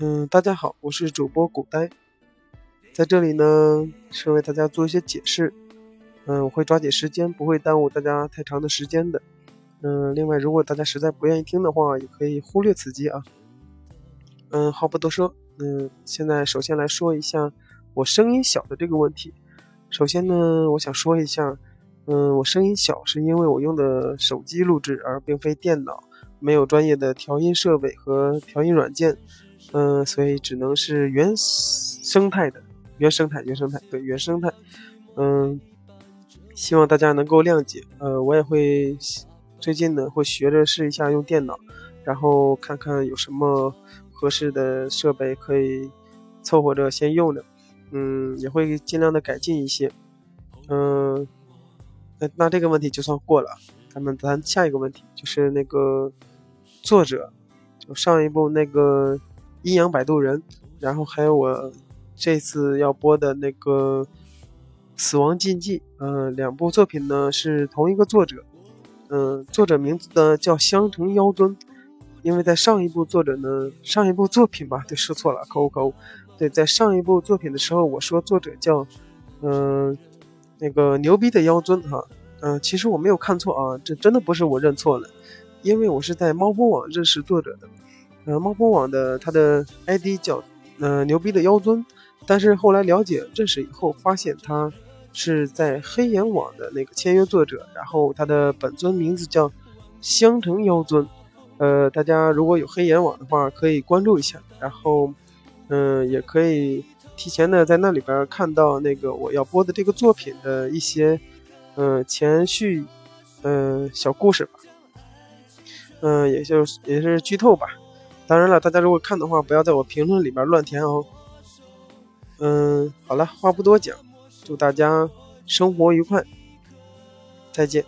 嗯，大家好，我是主播古呆，在这里呢是为大家做一些解释。嗯，我会抓紧时间，不会耽误大家太长的时间的。嗯，另外，如果大家实在不愿意听的话，也可以忽略此机啊。嗯，话不多说，嗯，现在首先来说一下我声音小的这个问题。首先呢，我想说一下。嗯，我声音小是因为我用的手机录制，而并非电脑，没有专业的调音设备和调音软件，嗯，所以只能是原生态的，原生态，原生态，对，原生态，嗯，希望大家能够谅解。呃，我也会最近呢会学着试一下用电脑，然后看看有什么合适的设备可以凑合着先用着，嗯，也会尽量的改进一些，嗯。那那这个问题就算过了，咱们谈下一个问题，就是那个作者，就上一部那个《阴阳摆渡人》，然后还有我这次要播的那个《死亡禁忌》，嗯，两部作品呢是同一个作者，嗯，作者名字呢叫香城妖尊，因为在上一部作者呢上一部作品吧，对，说错了，口误口误，对，在上一部作品的时候我说作者叫，嗯。那个牛逼的妖尊哈，嗯，其实我没有看错啊，这真的不是我认错了，因为我是在猫博网认识作者的，呃，猫扑网的他的 ID 叫呃牛逼的妖尊，但是后来了解认识以后，发现他是在黑岩网的那个签约作者，然后他的本尊名字叫香城妖尊，呃，大家如果有黑岩网的话，可以关注一下，然后嗯，也可以。提前的在那里边看到那个我要播的这个作品的一些，嗯，前序，嗯，小故事吧，嗯，也就也是剧透吧。当然了，大家如果看的话，不要在我评论里边乱填哦。嗯，好了，话不多讲，祝大家生活愉快，再见。